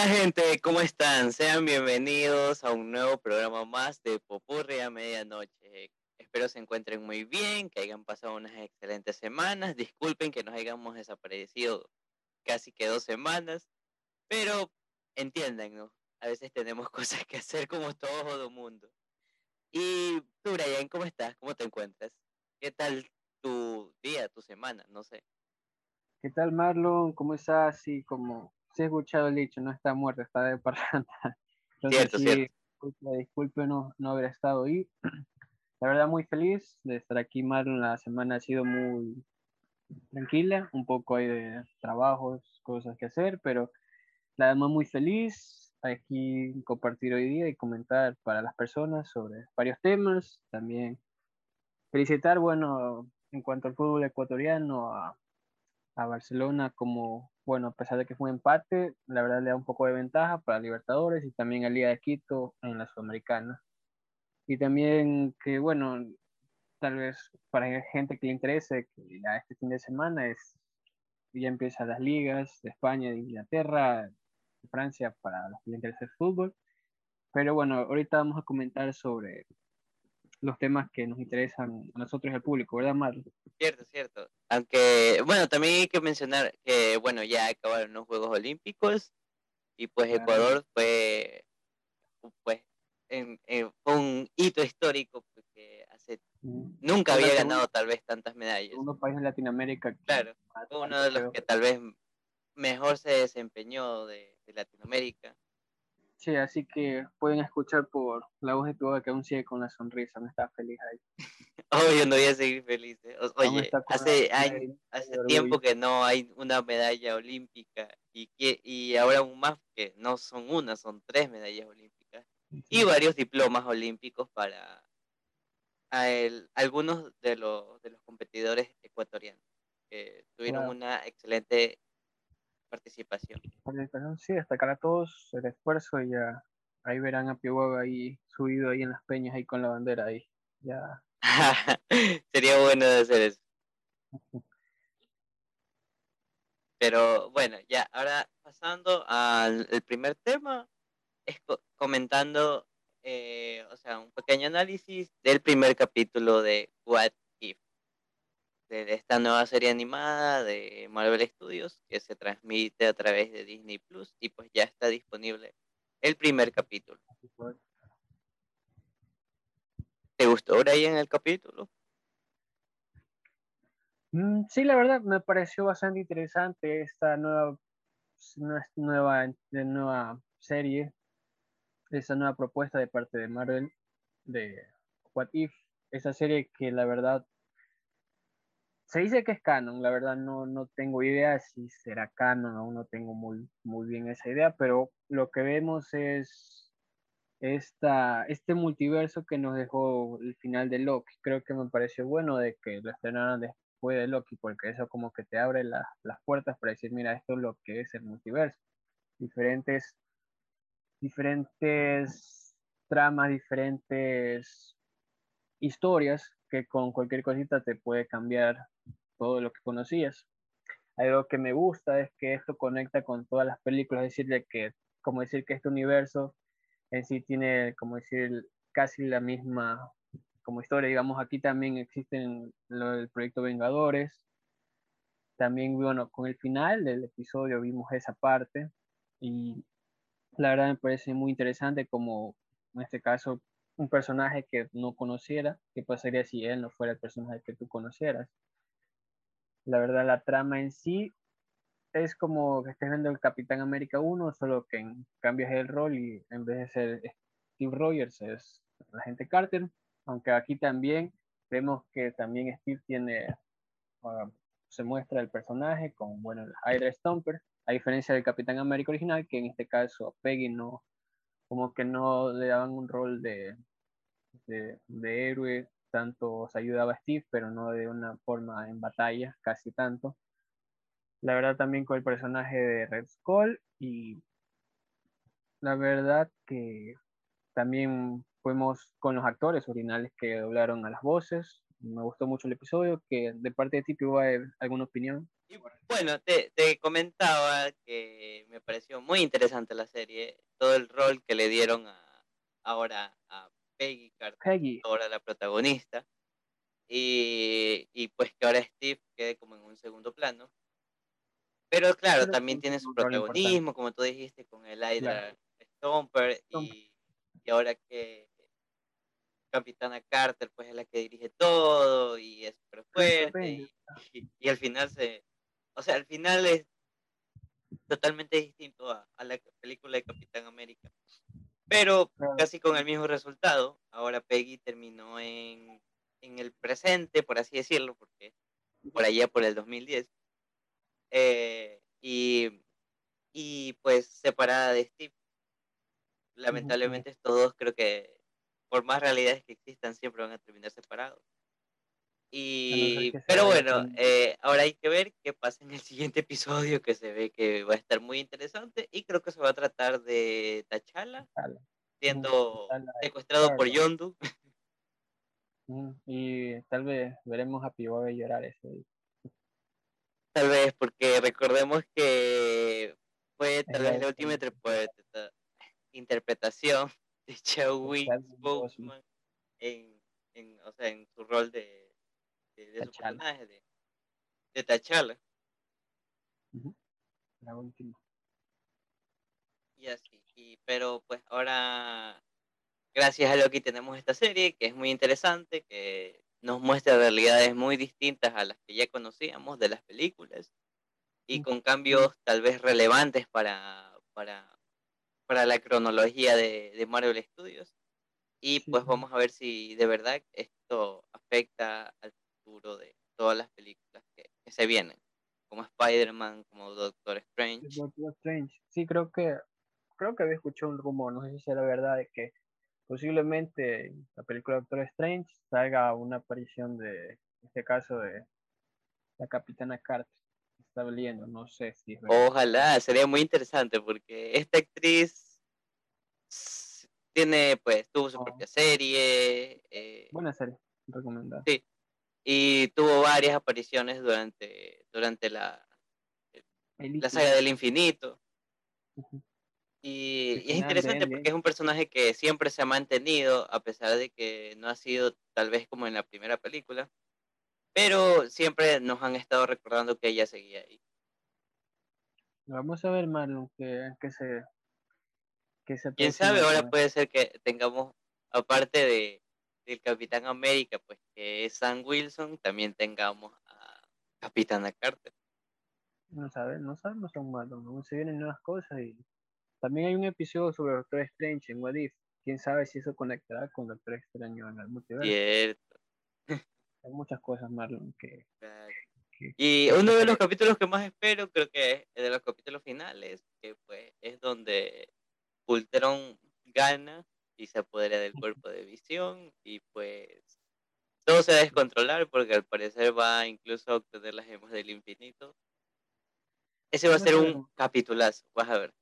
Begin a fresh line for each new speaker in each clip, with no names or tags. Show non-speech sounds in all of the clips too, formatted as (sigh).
Hola gente, ¿cómo están? Sean bienvenidos a un nuevo programa más de Popurri a Medianoche. Espero se encuentren muy bien, que hayan pasado unas excelentes semanas. Disculpen que nos hayamos desaparecido casi que dos semanas, pero entiendan, ¿no? A veces tenemos (laughs) cosas que hacer como todo mundo. Y tú, Brian, ¿cómo estás? ¿Cómo te encuentras? ¿Qué tal tu día, tu semana? No sé.
¿Qué tal, Marlon? ¿Cómo estás? Sí, como se ha escuchado el dicho, no está muerto, está de parranda. (laughs)
cierto, cierto.
Disculpe, disculpe no, no haber estado ahí. (clears throat) La verdad, muy feliz de estar aquí, Marlon. La semana ha sido muy tranquila, un poco hay de trabajos, cosas que hacer, pero la verdad muy feliz aquí compartir hoy día y comentar para las personas sobre varios temas. También felicitar, bueno, en cuanto al fútbol ecuatoriano, a a Barcelona como, bueno, a pesar de que fue un empate, la verdad le da un poco de ventaja para Libertadores y también a Liga de Quito en la Sudamericana. Y también que, bueno, tal vez para gente que le interese, que ya este fin de semana es, ya empiezan las ligas de España, de Inglaterra, de Francia, para los que les interesa el fútbol. Pero bueno, ahorita vamos a comentar sobre los temas que nos interesan a nosotros y al público, ¿verdad, Marlon?
Cierto, cierto. Aunque, bueno, también hay que mencionar que, bueno, ya acabaron los Juegos Olímpicos y pues Ecuador fue, pues, en, fue un hito histórico porque hace, mm. nunca había ganado tal vez tantas medallas.
Uno país de Latinoamérica.
Claro, fue uno de los que tal vez mejor se desempeñó de Latinoamérica.
Sí, así que pueden escuchar por la voz de tu boca que aún sigue con la sonrisa, no está feliz ahí. (laughs)
Obvio, no voy a seguir feliz. ¿eh? Oye, hace, hace tiempo que no hay una medalla olímpica y, que, y ahora aún más que no son una, son tres medallas olímpicas y varios diplomas olímpicos para algunos de los, de los competidores ecuatorianos que tuvieron una excelente participación.
Sí, destacar a todos el esfuerzo y ya ahí verán a Pio ahí subido ahí en las peñas ahí con la bandera ahí. Ya. (laughs)
Sería bueno de hacer eso. Pero bueno, ya, ahora pasando al primer tema, es comentando, eh, o sea, un pequeño análisis del primer capítulo de What de esta nueva serie animada de Marvel Studios que se transmite a través de Disney Plus y pues ya está disponible el primer capítulo. ¿Te gustó en el capítulo?
Mm, sí, la verdad me pareció bastante interesante esta nueva, nueva, nueva serie, esta nueva propuesta de parte de Marvel de What If, esa serie que la verdad se dice que es canon, la verdad no, no tengo idea si será canon, aún no tengo muy, muy bien esa idea, pero lo que vemos es esta, este multiverso que nos dejó el final de Loki. Creo que me pareció bueno de que lo estrenaran después de Loki, porque eso como que te abre las puertas para decir, mira, esto es lo que es el multiverso. Diferentes, diferentes tramas, diferentes historias que con cualquier cosita te puede cambiar todo lo que conocías. Algo que me gusta es que esto conecta con todas las películas, es decir, que, como decir que este universo en sí tiene, como decir, casi la misma como historia. Digamos, aquí también existen el proyecto Vengadores. También, bueno, con el final del episodio vimos esa parte y la verdad me parece muy interesante como en este caso un personaje que no conociera, qué pasaría si él no fuera el personaje que tú conocieras. La verdad, la trama en sí es como que estés viendo el Capitán América 1, solo que en cambias el rol y en vez de ser Steve Rogers es la gente Carter, aunque aquí también vemos que también Steve tiene, ah, se muestra el personaje con, bueno, Hydra Stomper, a diferencia del Capitán América original, que en este caso Peggy no, como que no le daban un rol de, de, héroe, tanto se ayudaba a Steve, pero no de una forma en batalla, casi tanto. La verdad también con el personaje de Red Skull y la verdad que también fuimos con los actores originales que doblaron a las voces, me gustó mucho el episodio, que de parte de ti, a ¿alguna opinión?
bueno, te, te, comentaba que me pareció muy interesante la serie, todo el rol que le dieron a, ahora a Peggy Carter, ahora la protagonista, y, y, pues que ahora Steve quede como en un segundo plano. Pero claro, también tiene su protagonismo, como tú dijiste, con el Hydra Stomper, y, y ahora que Capitana Carter pues es la que dirige todo y es súper fuerte y, al final se, o sea, al final es totalmente distinto a, la película de Capitán América, pero casi con el mismo resultado. Ahora Peggy terminó en, en el presente, por así decirlo, porque por allá por el 2010. Eh, y, y pues separada de Steve. Lamentablemente estos dos creo que por más realidades que existan, siempre van a terminar separados. Y, pero bueno, eh, ahora hay que ver qué pasa en el siguiente episodio, que se ve que va a estar muy interesante. Y creo que se va a tratar de Tachala, siendo secuestrado por Yondu. (laughs)
Y tal vez veremos a Pivobe llorar ese día.
Tal vez, porque recordemos que fue tal vez la última interpretación de Chadwick Boseman en, en, o sea, en su rol de, de, su personaje, de, de T'Challa.
La última.
Y así, y, pero pues ahora, gracias a lo que tenemos esta serie, que es muy interesante, que nos muestra realidades muy distintas a las que ya conocíamos de las películas y con cambios tal vez relevantes para, para para la cronología de, de Marvel Studios. Y pues vamos a ver si de verdad esto afecta al futuro de todas las películas que, se vienen, como Spider-Man, como Doctor Strange.
Doctor Strange. Sí, creo que creo que había escuchado un rumor, no sé si la verdad, de que posiblemente la película Doctor Strange salga una aparición de, en este caso, de la Capitana Carter está leyendo, no sé si
Ojalá, sería muy interesante porque esta actriz tiene, pues, tuvo su propia serie. Eh,
Buena serie, recomendada.
Sí, y tuvo varias apariciones durante, durante la, la saga del infinito. Y, y, es interesante porque es un personaje que siempre se ha mantenido, a pesar de que no ha sido tal vez como en la primera película, pero siempre nos han estado recordando que ella seguía ahí.
Vamos a ver, Marlon, que, que se... Que se
Quién sabe, ahora puede ser que tengamos, aparte de del Capitán América, pues que es Sam Wilson, también tengamos a Capitana Carter.
No sabemos, no sabemos aún, Marlon, se vienen nuevas cosas y también hay un episodio sobre Doctor Strange en What If. Quién sabe si eso conectará con Doctor Extraño en el multiverso.
Cierto. (laughs)
Hay muchas cosas, Marlon, que,
y uno de los capítulos que más espero, creo que es de los capítulos finales, que pues es donde Ultron gana y se apodera del cuerpo de visión y pues todo se va a descontrolar porque al parecer va incluso a obtener las gemas del infinito. Ese va a ser un capitulazo, vas a ver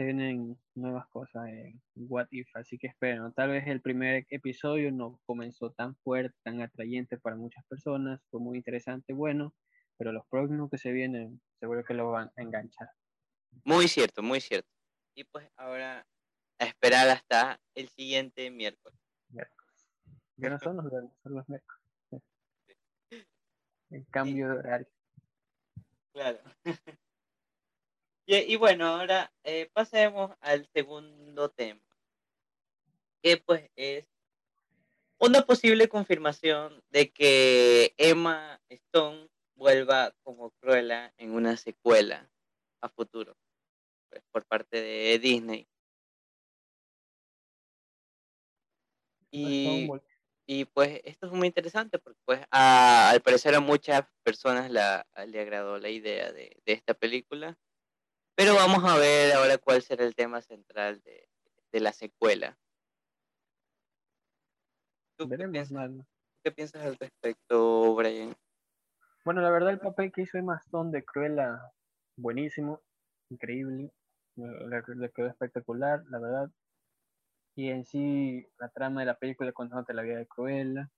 se vienen nuevas cosas en What If, así que espero. Tal vez el primer episodio no comenzó tan fuerte, tan atrayente para muchas personas, fue muy interesante, bueno, pero los próximos que se vienen seguro que lo van a enganchar.
Muy cierto, muy cierto. Y pues ahora a esperar hasta el siguiente miércoles.
Miércoles. Ya no son los son los miércoles. El cambio de horario.
Claro. (laughs) Y, bueno, ahora eh, pasemos al segundo tema, que pues es una posible confirmación de que Emma Stone vuelva como Cruella en una secuela a futuro, pues, por parte de Disney. Y, y, pues esto es muy interesante porque pues al parecer a muchas personas la, le agradó la idea de, de esta película pero vamos a ver ahora cuál será el tema central de, la secuela.
¿Tú qué, piensas,
qué piensas al respecto, Brian?
Bueno, la verdad el papel que hizo Emma Stone de Cruella, buenísimo, increíble, le, quedó espectacular, la verdad. Y en sí, la trama de la película contándote la vida de Cruella,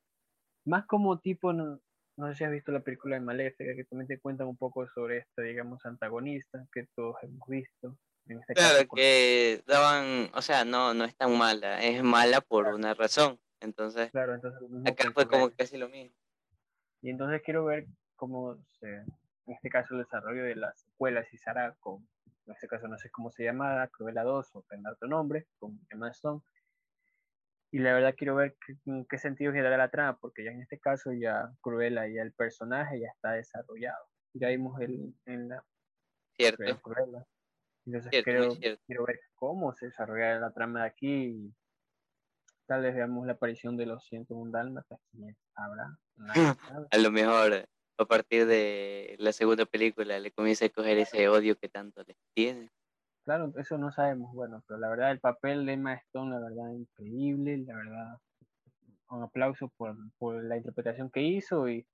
Más como tipo, no, no sé si has visto la película de Maléfica, que también te cuentan un poco sobre esta, digamos, antagonista que todos hemos visto. En este
Claro,
caso,
que daban, o sea, no, no es tan mala, es mala por una razón. Entonces,
claro, entonces
acá fue como
Cruella.
casi lo mismo.
Y entonces quiero ver cómo se, en este caso, el desarrollo de la secuela, si será con, en este caso no sé cómo se llama, Cruella 2 o tendrá otro nombre, con Emma Stone. Y la verdad quiero ver qué, en qué sentido girará la trama, porque ya en este caso ya Cruella, ya el personaje ya está desarrollado. Ya vimos el, en la
¿Cierto?
en Cruella. Entonces
Cierto,
quiero, ver cómo se desarrolla la trama de aquí y tal vez veamos la aparición de los 101 dálmatas. ¿Quién habrá? (laughs)
A lo mejor a partir de la segunda película le comienza a coger ese odio que tanto les tiene.
Claro, eso no sabemos, bueno, pero la verdad el papel de Emma Stone, la verdad, increíble, la verdad, un aplauso por, por la interpretación que hizo y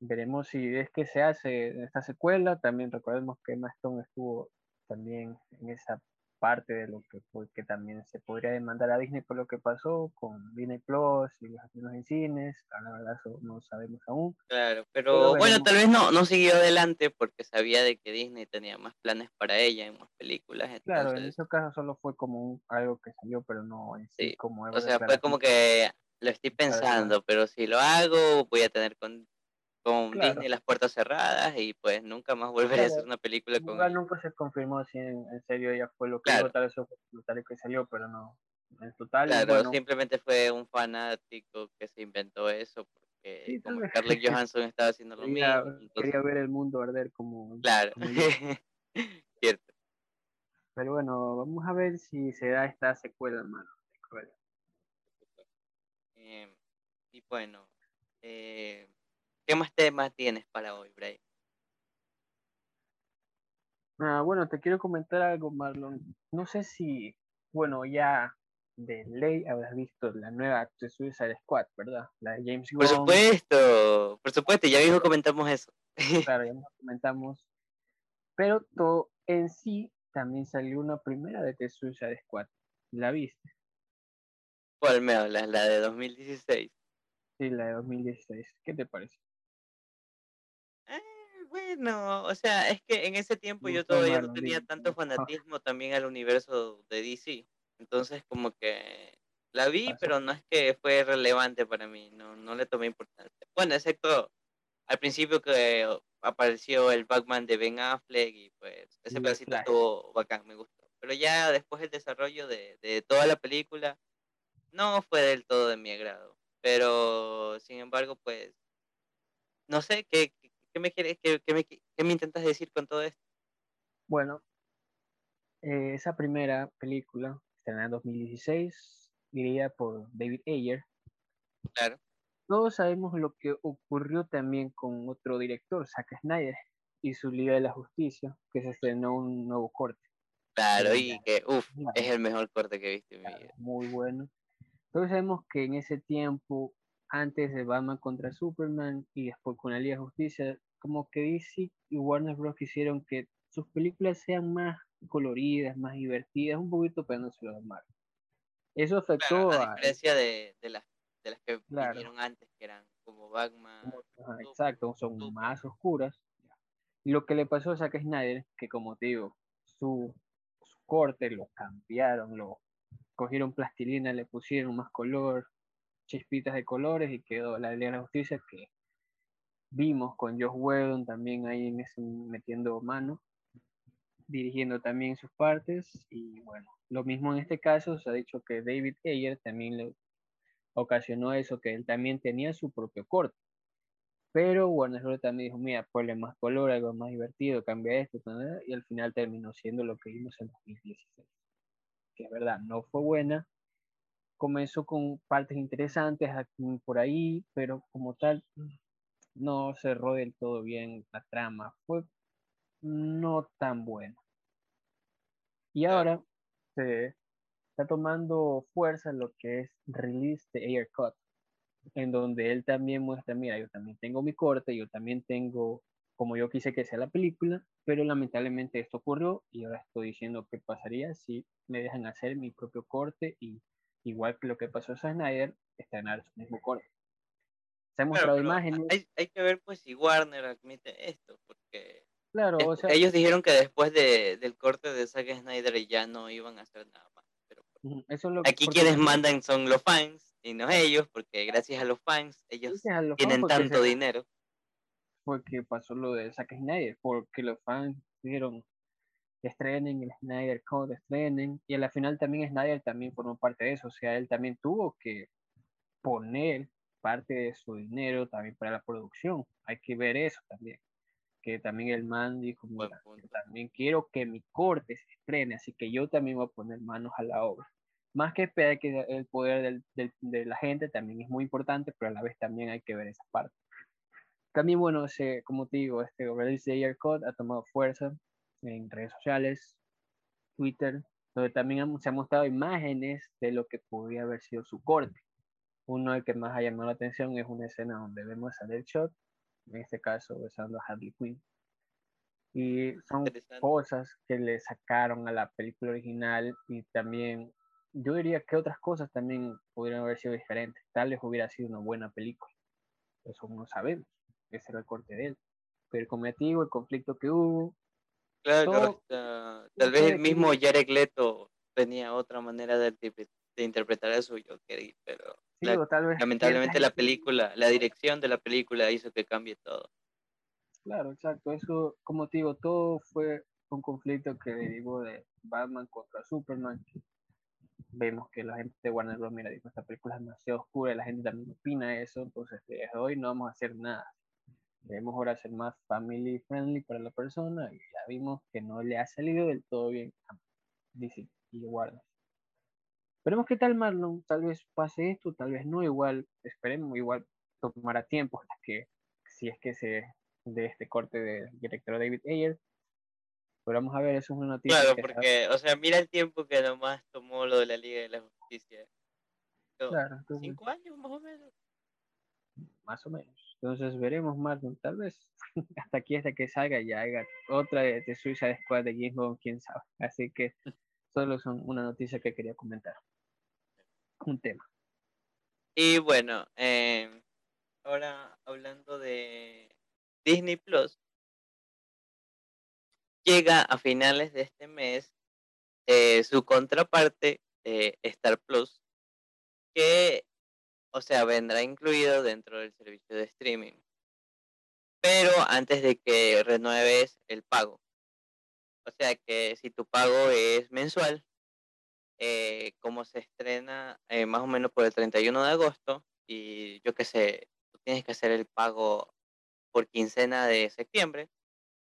veremos si es que se hace en esta secuela, también recordemos que Emma Stone estuvo también en esa parte de lo que que también se podría demandar a Disney por lo que pasó con Disney Plus y los estrenos en cines, la verdad eso no sabemos aún.
Claro,
Pero
pero bueno, tal vez no, no siguió adelante porque sabía de que Disney tenía más planes para ella en más películas.
Claro, en
Entonces,
ese caso solo fue como un- algo que salió, pero no en sí,
Sí,
como
o sea, fue como que lo estoy pensando, pero si lo hago voy a tener con, con
Claro.
Disney las puertas cerradas y pues nunca más volveré a hacer
Claro,
una película con
nunca se confirmó si en, en serio ella fue lo que
Claro.
dijo, tal vez fue lo tal que salió, pero no. En total,
Claro,
bueno,
simplemente fue un fanático que se inventó eso porque
Sí,
como. Scarlett (laughs) Johansson estaba haciendo lo
quería,
mismo. entonces,
quería ver el mundo arder como,
claro,
como (laughs)
cierto.
Pero bueno, vamos a ver si se da esta secuela, hermano. Cruella.
Em, y bueno, eh, ¿qué más temas tienes para hoy, Bray?
Ah, bueno, te quiero comentar algo, Marlon. No sé si, bueno, ya de ley habrás visto la nueva de Suicide Squad, ¿verdad? La de James
Por
Gunn.
supuesto, por supuesto, ya mismo comentamos eso. (laughs)
Claro, ya nos comentamos. Pero todo en sí también salió una primera de The Suicide Squad. ¿La viste?
¿Cuál me hablas? La de 2016.
Sí, la de 2016. ¿Qué te parece?
Bueno, o sea, es que en ese tiempo yo todavía no tenía tanto
gustó.
fanatismo también al universo de DC. Entonces, como que la vi, pero no es que fue relevante para mí, no, no le tomé importancia. Bueno, excepto al principio que apareció el Batman de Ben Affleck y pues ese pedacito estuvo bacán, me gustó. Pero ya después el desarrollo de, de toda la película no fue del todo de mi agrado. Pero, sin embargo, pues, no sé, ¿qué, qué, me quieres, qué, qué me, qué me intentas decir con todo esto?
Bueno, eh, esa primera película, estrenada en 2016, dirigida por David Ayer.
Claro,
Todos sabemos lo que ocurrió también con otro director, Zack Snyder, y su Liga de la Justicia, que se estrenó un nuevo corte.
claro, y que, uff,
Claro.
es el mejor corte que he visto en mi vida.
muy bueno. Todos sabemos que en ese tiempo, antes de Batman contra Superman y después con la Liga de Justicia, como que DC y Warner Bros. quisieron que sus películas sean más coloridas, más divertidas, un poquito pegándoselo a Marvel. Eso
Claro,
afectó
a
a...
diferencia de, de, las, de las que
Claro.
vinieron antes, que eran como Batman.
como- ajá,
Super-
exacto, son
Super-
más oscuras. Y lo que le pasó a Zack Snyder, que como te digo, su, su corte lo cambiaron, lo cogieron plastilina, le pusieron más color, chispitas de colores y quedó la Liga de la Justicia que vimos con Josh Whedon también ahí en ese, metiendo mano, dirigiendo también sus partes y bueno, lo mismo en este caso se ha dicho que David Ayer también le ocasionó eso, que él también tenía su propio corte. Pero Warner Bros. también dijo, mira, ponle más color, algo más divertido, cambia esto, tal, y al final terminó siendo lo que vimos en 2016. Que es verdad, no fue buena. Comenzó con partes interesantes por ahí, pero como tal, no cerró del todo bien la trama. Fue no tan buena. Y ahora se está tomando fuerza lo que es release de Air Cut, en donde él también muestra, mira, yo también tengo mi corte, yo también tengo como yo quise que sea la película, pero lamentablemente esto ocurrió y ahora estoy diciendo qué pasaría si me dejan hacer mi propio corte y igual que lo que pasó a Snyder, estrenar su mismo corte. Se han mostrado imágenes.
Hay, hay, que ver pues si Warner admite esto, porque
claro, o sea,
ellos dijeron que después de, del corte de Zack Snyder ya no iban a hacer nada más. Pero
eso es lo
aquí quienes mandan son los fans y no ellos, porque gracias a los fans ellos tienen tanto dinero.
Porque pasó lo de Zack Snyder, porque los fans dijeron estrenen el Snyder Code, estrenen, y a la final también Snyder también formó parte de eso, o sea, él también tuvo que poner parte de su dinero también para la producción, hay que ver eso también, que también el man dijo, mira, también quiero que mi corte se estrene, así que yo también voy a poner manos a la obra. Más que esperar que el poder del, del, de la gente también es muy importante, pero a la vez también hay que ver esa parte. También, bueno, ese, como te digo, este Release Year Code ha tomado fuerza en redes sociales, Twitter, donde también se han mostrado imágenes de lo que podría haber sido su corte. Uno el que más ha llamado la atención es una escena donde vemos a Deadshot, en este caso besando a Harley Quinn. Y son cosas que le sacaron a la película original y también yo diría que otras cosas también podrían haber sido diferentes. Tal vez hubiera sido una buena película. Eso no sabemos. Ese era el corte de él. Pero como digo, el conflicto que hubo.
Claro, tal vez el mismo Jared Leto tenía otra manera de, de interpretar a su Joker, pero lamentablemente la película, la dirección de la película hizo que cambie todo.
Claro, exacto. Eso, como te digo, todo fue un conflicto que derivó de Batman contra Superman, vemos que la gente de Warner Bros. mira, dijo, esta película es demasiado oscura y la gente también opina eso, entonces desde hoy no vamos a hacer nada. Debemos ahora ser más family friendly para la persona y ya vimos que no le ha salido del todo bien a DC y Warner. Esperemos que tal Marlon, tal vez pase esto, tal vez no, igual, esperemos, igual tomará tiempo hasta que, si es que se de este corte del director David Ayer, pero vamos a ver, eso es una noticia.
Claro, porque, o sea, mira el tiempo que nomás tomó lo de la Liga de la Justicia. claro. ¿Cinco años más o menos?
Más o menos. Entonces veremos más, tal vez (laughs) hasta aquí, hasta que salga ya haya otra de, de Suicide Squad de James quién sabe. Así que solo son una noticia que quería comentar. Un tema.
Y bueno, eh, ahora hablando de Disney Plus, llega a finales de este mes eh, su contraparte, Star Plus, que, o sea, vendrá incluido dentro del servicio de streaming. Pero antes de que renueves el pago. O sea que si tu pago es mensual, eh, como se estrena más o menos por el 31 de agosto, y yo qué sé, tú tienes que hacer el pago por quincena de septiembre,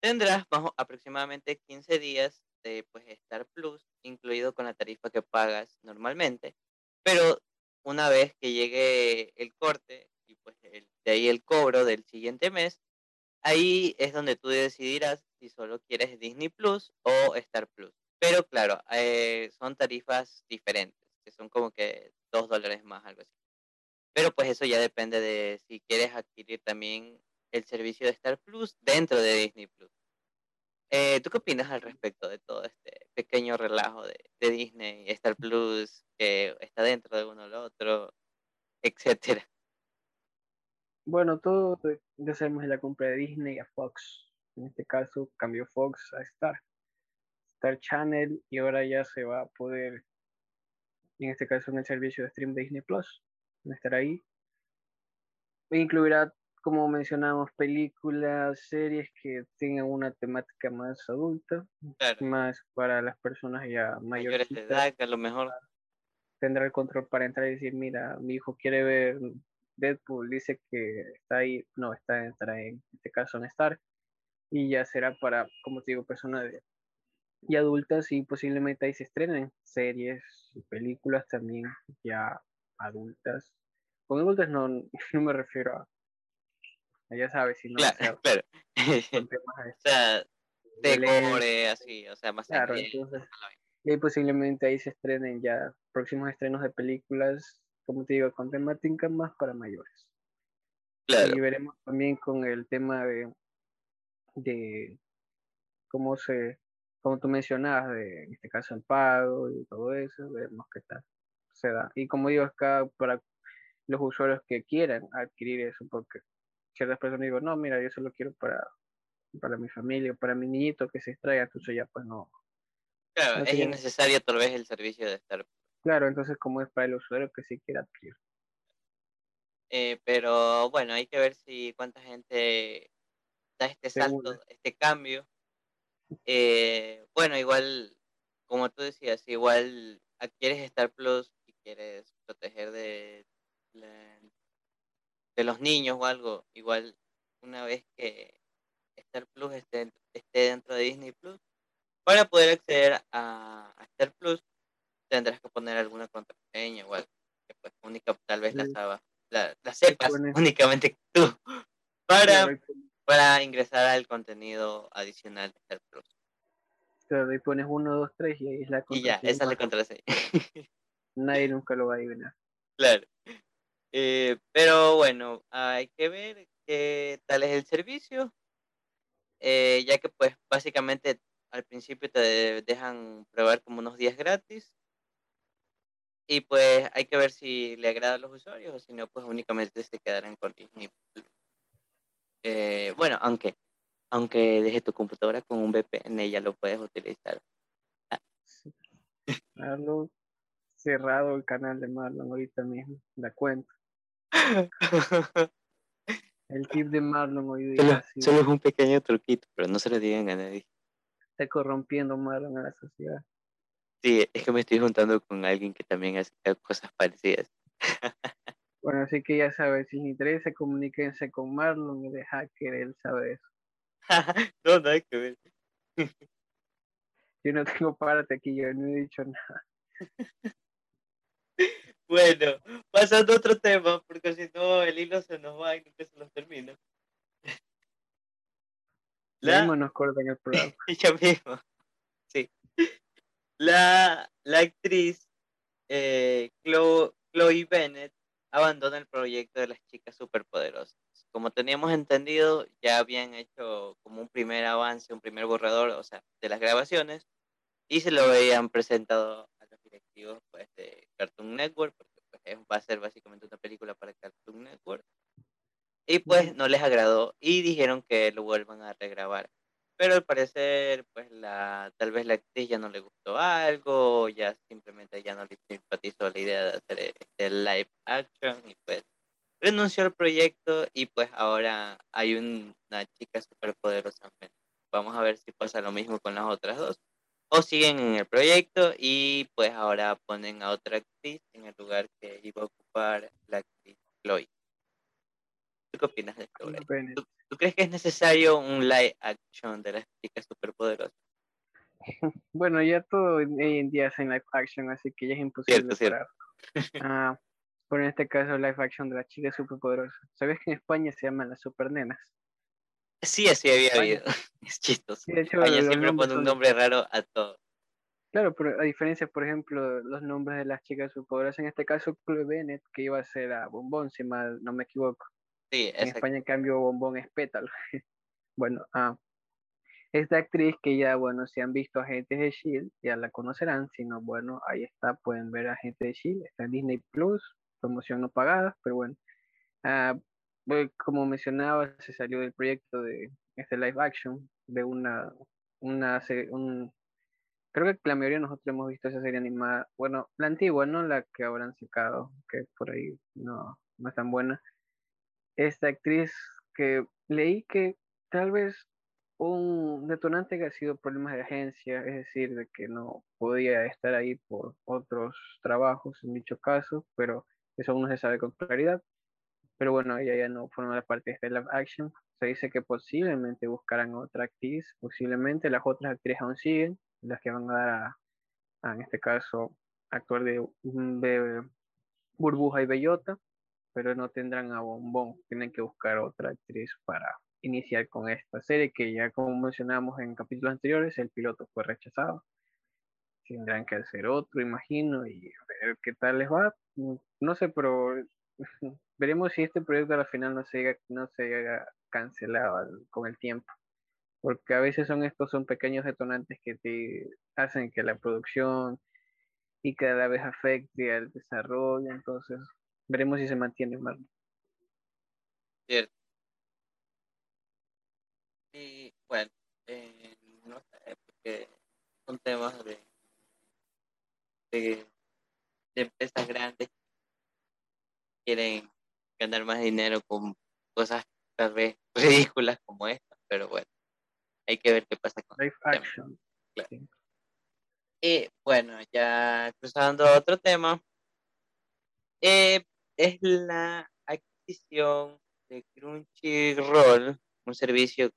Tendrás aproximadamente 15 días de pues, Star Plus, incluido con la tarifa que pagas normalmente, pero una vez que llegue el corte y pues de ahí el cobro del siguiente mes, ahí es donde tú decidirás si solo quieres Disney Plus o Star Plus. Pero claro, eh, son tarifas diferentes, que son como que dos dólares más, algo así. Pero pues eso ya depende de si quieres adquirir también el servicio de Star Plus dentro de Disney Plus. Eh, ¿Tú qué opinas al respecto de todo este pequeño relajo de, de Disney, Star Plus, que está dentro de uno el otro, etcétera?
Bueno, todo ya sabemos la compra de Disney a Fox. En este caso cambió Fox a Star. Star Channel y ahora ya se va a poder, en este caso en el servicio de stream de Disney Plus, estar ahí. Incluirá como mencionamos, películas, series que tengan una temática más adulta, más para las personas ya mayores.
de edad, a lo mejor.
Tendrá el control para entrar y decir, mira, mi hijo quiere ver Deadpool, dice que está ahí, no, está entra en este caso en Star, y ya será para, como te digo, personas de, y adultas y posiblemente ahí se estrenen series y películas también ya adultas. Con adultas no, (laughs) no me refiero a ya sabes, si no.
Claro, pero, (laughs) (laughs) o sea, de core, así, o sea, más
Claro, entonces, y posiblemente ahí se estrenen ya próximos estrenos de películas, como te digo, con temática más para mayores. Claro. Y veremos también con el tema de, de cómo se, como tú mencionabas, de, en este caso el pago y todo eso, veremos qué tal se da. Y como digo acá, para los usuarios que quieran adquirir eso, porque ciertas personas digo, no, mira, yo solo quiero para, para mi familia, para mi niñito que se extraiga, entonces ya pues no.
Claro, es innecesario tal vez el servicio de estar.
Claro, entonces como es para el usuario que sí quiera adquirir.
Eh, pero bueno, hay que ver si cuánta gente da este salto, este cambio. Eh, bueno, igual, como tú decías, igual adquieres Star Plus y quieres proteger de, de los niños o algo, igual una vez que Star Plus esté, esté dentro de Disney Plus, para poder acceder a, Star Plus tendrás que poner alguna contraseña igual, que pues única tal vez la, sabas, la, sepas únicamente tú. (laughs) Para, para ingresar al contenido adicional de Star Plus.
Claro, y pones 1, 2, 3 y ahí es la
contraseña. Y ya, esa es la contraseña. (laughs)
Nadie nunca lo va a adivinar.
Claro. Eh, pero bueno, hay que ver qué tal es el servicio, eh, ya que pues básicamente al principio te dejan probar como unos días gratis y pues hay que ver si le agrada a los usuarios o si no, pues únicamente se quedarán con Disney. Eh, bueno, aunque aunque desde tu computadora con un VPN ya lo puedes utilizar. (laughs)
Marlon, cerrado el canal de Marlon ahorita mismo, la cuenta. (laughs) El tip de Marlon hoy
día. Solo, es un pequeño truquito, pero no se lo digan a nadie.
Está corrompiendo Marlon a la sociedad.
Sí, es que me estoy juntando con alguien que también hace cosas parecidas. (laughs)
Bueno, así que ya sabes, si les interesa, comuníquense con Marlon y de hacker, él sabe eso. (laughs)
no, no hay que ver.
yo no tengo parte aquí, yo no he dicho nada. (laughs)
Bueno, pasando a otro tema, porque si no el hilo se nos va y nunca se nos termina.
La... mismo nos cortan el programa. (laughs)
ya mismo, sí. La, la actriz eh, Chloe, Chloe Bennett abandona el proyecto de las chicas superpoderosas. Como teníamos entendido, ya habían hecho como un primer avance, un primer borrador, o sea, de las grabaciones, y se lo habían presentado directivos pues, de Cartoon Network, porque pues, va a ser básicamente una película para Cartoon Network. Y pues no les agradó y dijeron que lo vuelvan a regrabar. Pero al parecer, pues la, tal vez la actriz ya no le gustó algo, ya simplemente ya no le simpatizó la idea de hacer este live action y pues renunció al proyecto y pues ahora hay una chica súper poderosa. Vamos a ver si pasa lo mismo con las otras dos o siguen en el proyecto y pues ahora ponen a otra actriz en el lugar que iba a ocupar la actriz Chloe. ¿Tú qué opinas de esto? ¿Tú, ¿Tú, crees que es necesario un live action de las chicas superpoderosas? (laughs)
Bueno, ya todo hoy en día es en live action, así que ya es imposible cierto, ah, por en este caso, live action de las chicas superpoderosas. ¿Sabes que en España se llaman las supernenas?
Sí, así había habido. (laughs) Es chistoso. Sí, siempre pone un nombre raro a todo.
Claro, pero a diferencia, por ejemplo, los nombres de las chicas superpoderosas, en este caso, Chloe Bennett, que iba a ser a Bombón, si mal no me equivoco.
Sí,
En España, en cambio, Bombón es Pétalo. (laughs) bueno, ah, esta actriz que ya, bueno, si han visto Agentes de S.H.I.E.L.D., ya la conocerán, si no, bueno, ahí está, pueden ver Agentes de S.H.I.E.L.D., está en Disney Plus, promoción no pagada, pero bueno. Ah, como mencionaba, se salió del proyecto de este live action, de una, una un, creo que la mayoría de nosotros hemos visto esa serie animada, bueno, la antigua, no la que ahora han sacado, que por ahí no, no es tan buena. Esta actriz que leí que tal vez un detonante que ha sido problemas de agencia, es decir, de que no podía estar ahí por otros trabajos en dicho caso, pero eso aún no se sabe con claridad. Pero bueno, ella ya no forma parte de este live action. Se dice que posiblemente buscarán otra actriz, posiblemente las otras actrices aún siguen, las que van a dar a, en este caso, actuar de, de Burbuja y Bellota, pero no tendrán a Bombón. Tienen que buscar otra actriz para iniciar con esta serie que ya como mencionamos en capítulos anteriores, el piloto fue rechazado. Tendrán que hacer otro, imagino, y ver qué tal les va. No sé, pero (laughs) veremos si este proyecto al final no se no se cancelado con el tiempo. Porque a veces son estos son pequeños detonantes que te hacen que la producción y cada vez afecte al desarrollo. Entonces, Veremos si se mantiene Marlon.
Cierto. Y bueno, eh, no sé, porque son temas de, de, de empresas grandes que quieren ganar más dinero con cosas tal vez (laughs) ridículas como esta, pero bueno, hay que ver qué pasa con este tema.
action.
Claro.
Sí.
Y bueno, ya cruzando a otro tema, eh, es la adquisición de Crunchyroll, un servicio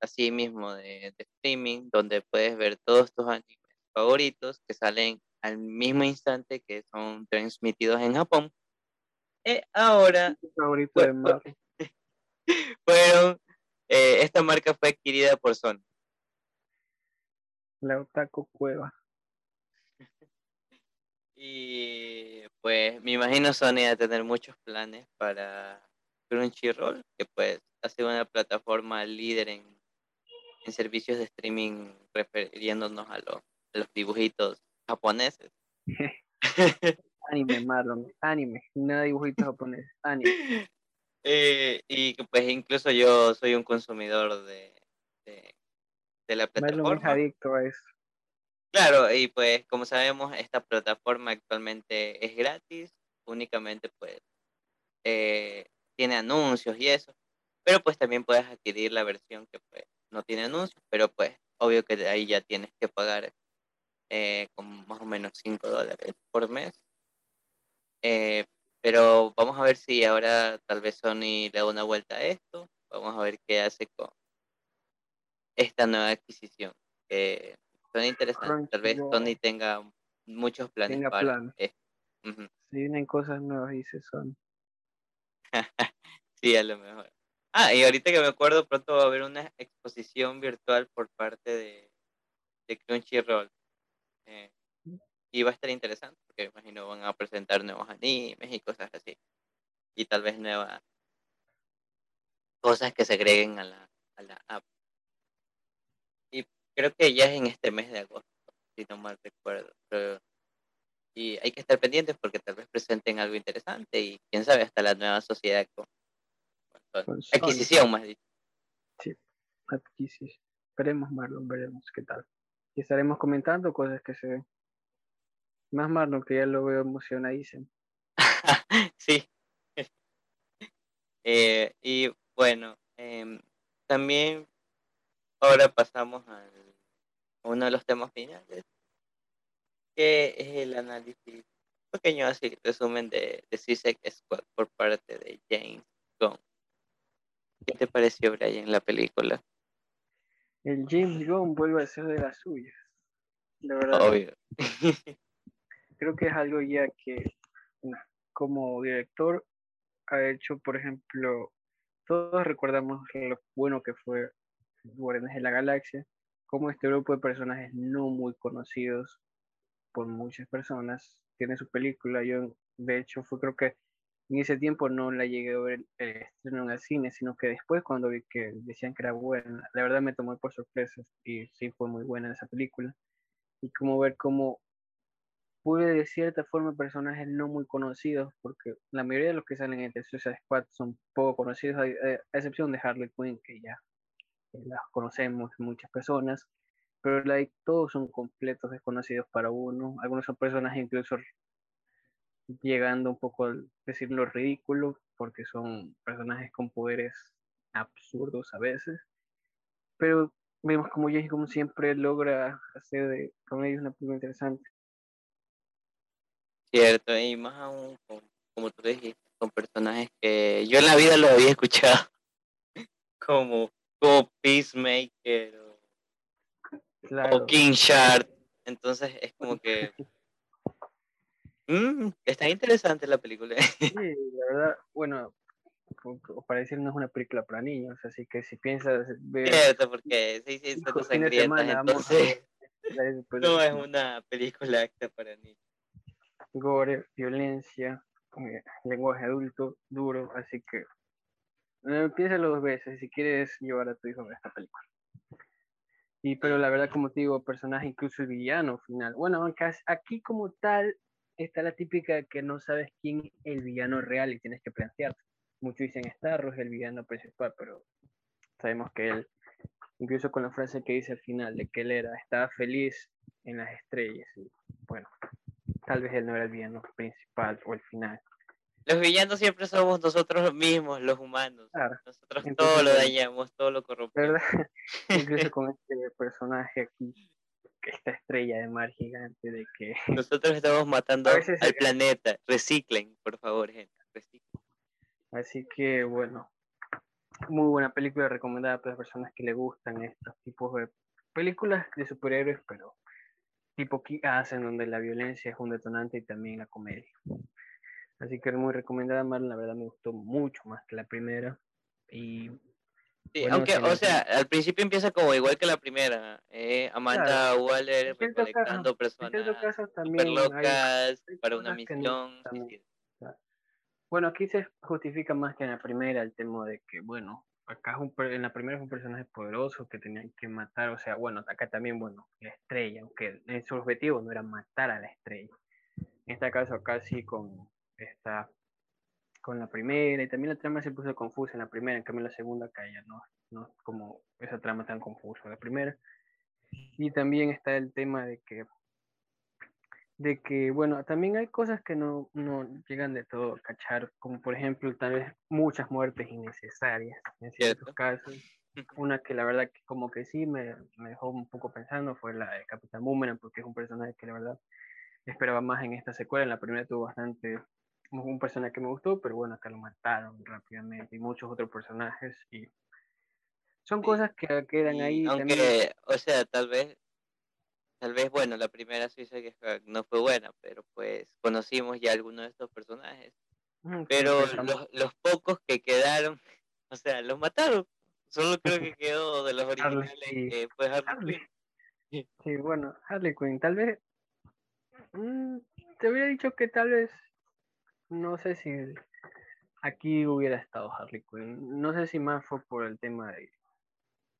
así mismo de, de streaming donde puedes ver todos tus animes favoritos que salen al mismo instante que son transmitidos en Japón. Eh, ahora
favorito
Fue-
de Marvel. (laughs)
fueron, eh, esta marca fue adquirida por Sony.
La Otaku Cueva. (laughs)
Y pues me imagino Sony a tener muchos planes para Crunchyroll, que pues ha sido una plataforma líder en, en servicios de streaming refiriéndonos a, los a los dibujitos japoneses. (laughs)
Anime, Marlon. Anime. Nada de dibujitos japoneses. Anime. (laughs)
Eh, y que pues incluso yo soy un consumidor de, de, de la
Marlon es
plataforma.
adicto a eso.
Claro, y pues como sabemos, esta plataforma actualmente es gratis, únicamente pues eh, tiene anuncios y eso, pero pues también puedes adquirir la versión que pues no tiene anuncios, pero pues obvio que ahí ya tienes que pagar eh, con más o menos 5 dólares por mes. Eh, pero vamos a ver si ahora tal vez Sony le da una vuelta a esto, vamos a ver qué hace con esta nueva adquisición. Suena interesante, tal vez. Sony tenga muchos planes
Tenga
para esto.
Si vienen cosas nuevas, dice Son. (laughs)
Sí, a lo mejor. Ah, y ahorita que me acuerdo, pronto va a haber una exposición virtual por parte de, de Crunchyroll. Eh, y va a estar interesante, porque me imagino van a presentar nuevos animes y cosas así. Y tal vez nuevas cosas que se agreguen a la, a la app. Creo que ya es en este mes de agosto, si no mal recuerdo. Pero- y hay que estar pendientes porque tal vez presenten algo interesante y quién sabe, hasta la nueva sociedad con, con Sony.
Con Sony.
adquisición más dicho.
Adquisición. Veremos, Marlon, veremos qué tal. Y estaremos comentando cosas que se ven. Más Marlon, que ya lo veo emocionadísimo. (laughs)
sí. (laughs) Eh, y bueno, em, también ahora pasamos a uno de los temas finales, que es el análisis pequeño así resumen de, de Suicide Squad por parte de James Gunn. ¿Qué te pareció, Brian, la película?
El James Gunn vuelve a ser de las suyas. De verdad,
Obvio. (laughs)
creo que es algo ya que como director ha hecho, por ejemplo, todos recordamos lo bueno que fue Guardianes de la Galaxia, como este grupo de personajes no muy conocidos por muchas personas tiene su película. Yo, de hecho, fue creo que en ese tiempo no la llegué a ver el estreno en el cine, sino que después cuando vi que decían que era buena, la verdad me tomó por sorpresa y sí fue muy buena esa película. Y como ver cómo pude de cierta forma personajes no muy conocidos, porque la mayoría de los que salen en The Suicide Squad son poco conocidos, a, a excepción de Harley Quinn, que ya las conocemos muchas personas, pero like, todos son completos desconocidos para uno. Algunos son personajes incluso llegando un poco a decirlo ridículo, porque son personajes con poderes absurdos a veces. Pero vemos como James como siempre logra hacer de con ellos una película interesante.
Cierto, y más aún, con- como tú dijiste, con personajes que yo en la vida lo había escuchado, (laughs) como, como Peacemaker o,
Claro.
o King Shark. Entonces es como que. mm, está interesante la película. (laughs)
Sí, la verdad, bueno, para decir no es una película para niños, así que si piensas ver
Cierto, porque
hijo, vamos a
entonces (laughs) no es una película acta para niños.
gore, violencia, eh, lenguaje adulto, duro, así que eh, piénsalo dos veces si quieres llevar a tu hijo a ver esta película. Y pero la verdad, como te digo, personaje incluso el villano final. Bueno, aunque aquí como tal está la típica que no sabes quién es el villano real y tienes que plantearte. Muchos dicen Starro es el villano principal, pero sabemos que él, incluso con la frase que dice al final, de que él era, estaba feliz en las estrellas. Y, bueno, tal vez él no era el villano principal o el final.
Los villanos siempre somos nosotros mismos, los humanos. Nosotros todo lo dañamos, todo lo corrompemos.
¿Verdad? (laughs) Incluso con este personaje aquí, esta estrella de mar gigante de que...
Nosotros estamos matando al planeta. Reciclen, por favor, gente. Reciclen.
Así que, bueno, muy buena película recomendada para las personas que le gustan estos tipos de películas de superhéroes, pero tipo que hacen donde la violencia es un detonante y también la comedia. Así que es muy recomendada, Marlon. La verdad me gustó mucho más que la primera. Y.
Sí, aunque, o sea, al principio empieza como igual que la primera. Eh, Amanda Waller recolectando personas super locas para una misión.
Bueno, aquí se justifica más que en la primera el tema de que, bueno, acá en la primera fue un personaje poderoso que tenían que matar, o sea, bueno, acá también, bueno, la estrella, aunque su objetivo no era matar a la estrella. En este caso, acá sí con está con la primera y también la trama se puso confusa en la primera, en cambio la segunda cae no, no como esa trama tan confusa la primera. Y también está el tema de que de que, bueno, también hay cosas que no, no llegan de todo a cachar, como por ejemplo, tal vez muchas muertes innecesarias en ciertos casos. (laughs) Una que la verdad que como que sí me, me, dejó un poco pensando fue la de Capitán Boomerang, porque es un personaje que la verdad esperaba más en esta secuela. En la primera tuvo bastante un personaje que me gustó, pero bueno, acá lo mataron rápidamente y muchos otros personajes y son cosas que quedan ahí.
Aunque, o sea, tal vez, tal vez, bueno, la primera Suiza que no fue buena, pero pues conocimos ya algunos de estos personajes. pero los, los, pocos que quedaron, (laughs) o sea, los mataron. Solo creo que (laughs) quedó de los originales que fue Harley,
Quinn. (laughs) Sí, bueno, Harley Quinn, tal vez. Mm, te hubiera dicho que tal vez no sé si aquí hubiera estado Harley Quinn. No sé si más fue por el tema de,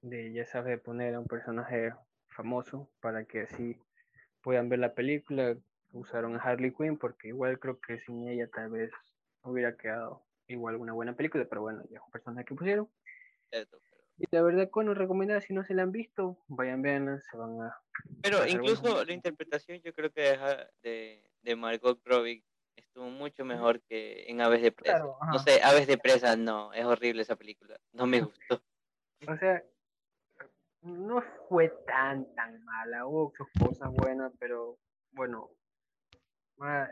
de ya sabes, poner a un personaje famoso para que así puedan ver la película. Usaron a Harley Quinn porque igual creo que sin ella tal vez hubiera quedado igual una buena película, pero bueno, ya es un personaje que pusieron. Y la verdad, bueno, recomendada si no se la han visto, vayan verla, se van a...
Pero incluso la interpretación yo creo que de, de Margot Robbie estuvo mucho mejor que en Aves de Presa. no sé, Aves de Presa no, es horrible esa película, no me gustó.
O sea, no fue tan tan mala, hubo sus cosas buenas, pero bueno,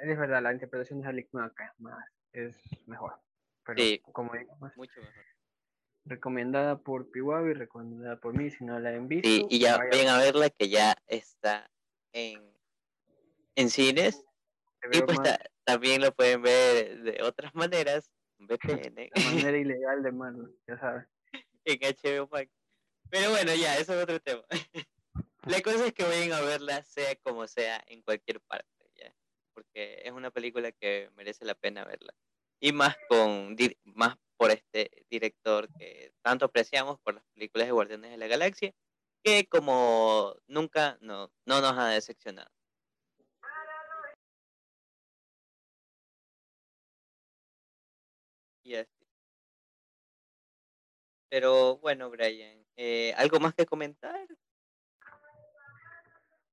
es verdad, la interpretación de Harley Quinn acá es más, es mejor. Pero, sí, como digo,
mucho mejor.
Recomendada por Piwabi, recomendada por mí, si no la han visto.
Sí, y ya vayan a verla que ya está en, en cines. Y pues está, también lo pueden ver de otras maneras, VPN.
De manera (laughs) ilegal de mano, ya sabes.
en HBO Max. Pero bueno, ya, eso es otro tema. (laughs) La cosa es que vayan a verla, sea como sea, en cualquier parte, ¿ya? Porque es una película que merece la pena verla. Y más con más por este director que tanto apreciamos por las películas de Guardianes de la Galaxia, que como nunca no, no nos ha decepcionado. Y así. Pero bueno, Brian, eh, ¿algo más que comentar?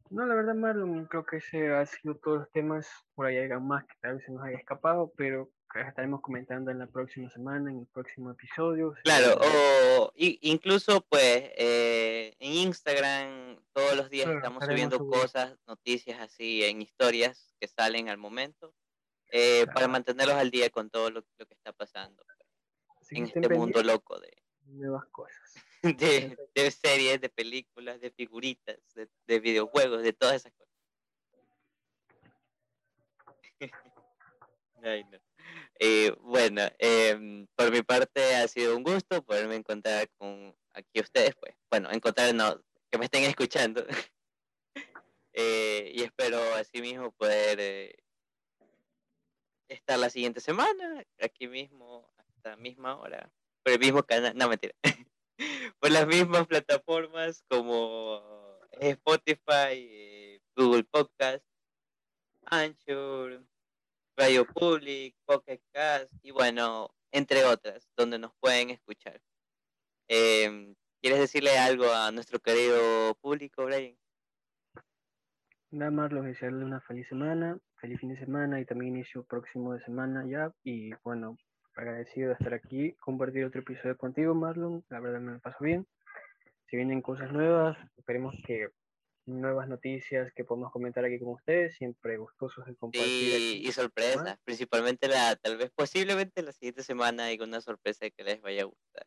No, la verdad, Marlon, creo que ese ha sido todos los temas. Por ahí hay más que tal vez se nos haya escapado, pero estaremos comentando en la próxima semana, en el próximo episodio.
Claro, o incluso pues eh, en Instagram todos los días estamos subiendo cosas, noticias así en historias que salen al momento. Eh, para mantenerlos al día con todo lo, que está pasando en este mundo loco de
nuevas cosas. (laughs)
De, series, de películas, de figuritas, de, videojuegos, de todas esas cosas. (laughs) Eh, bueno, em, por mi parte ha sido un gusto poderme encontrar con aquí ustedes, pues, bueno, encontrar, no, que me estén escuchando. (laughs) Eh, y espero así mismo poder estar la siguiente semana, aquí mismo, hasta la misma hora, por el mismo canal, no mentira, (laughs) por las mismas plataformas como Spotify, Google Podcast, Anchor, Radio Public, Pocket Cast y bueno, entre otras, donde nos pueden escuchar. Em, ¿Quieres decirle algo a nuestro querido público, Brian?
Nada más lo desearle una feliz semana, feliz fin de semana y también inicio próximo de semana ya. Y bueno, agradecido de estar aquí, compartir otro episodio contigo, Marlon. La verdad me lo paso bien. Si vienen cosas nuevas, esperemos que nuevas noticias que podemos comentar aquí con ustedes, siempre gustosos de compartir.
y sorpresas, principalmente la, tal vez posiblemente la siguiente semana hay una sorpresa que les vaya a gustar.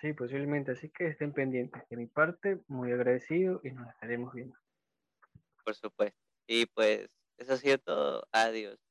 Sí, posiblemente, así que estén pendientes. De mi parte, muy agradecido y nos estaremos viendo.
Por supuesto. Y pues, eso ha sido todo. Adiós.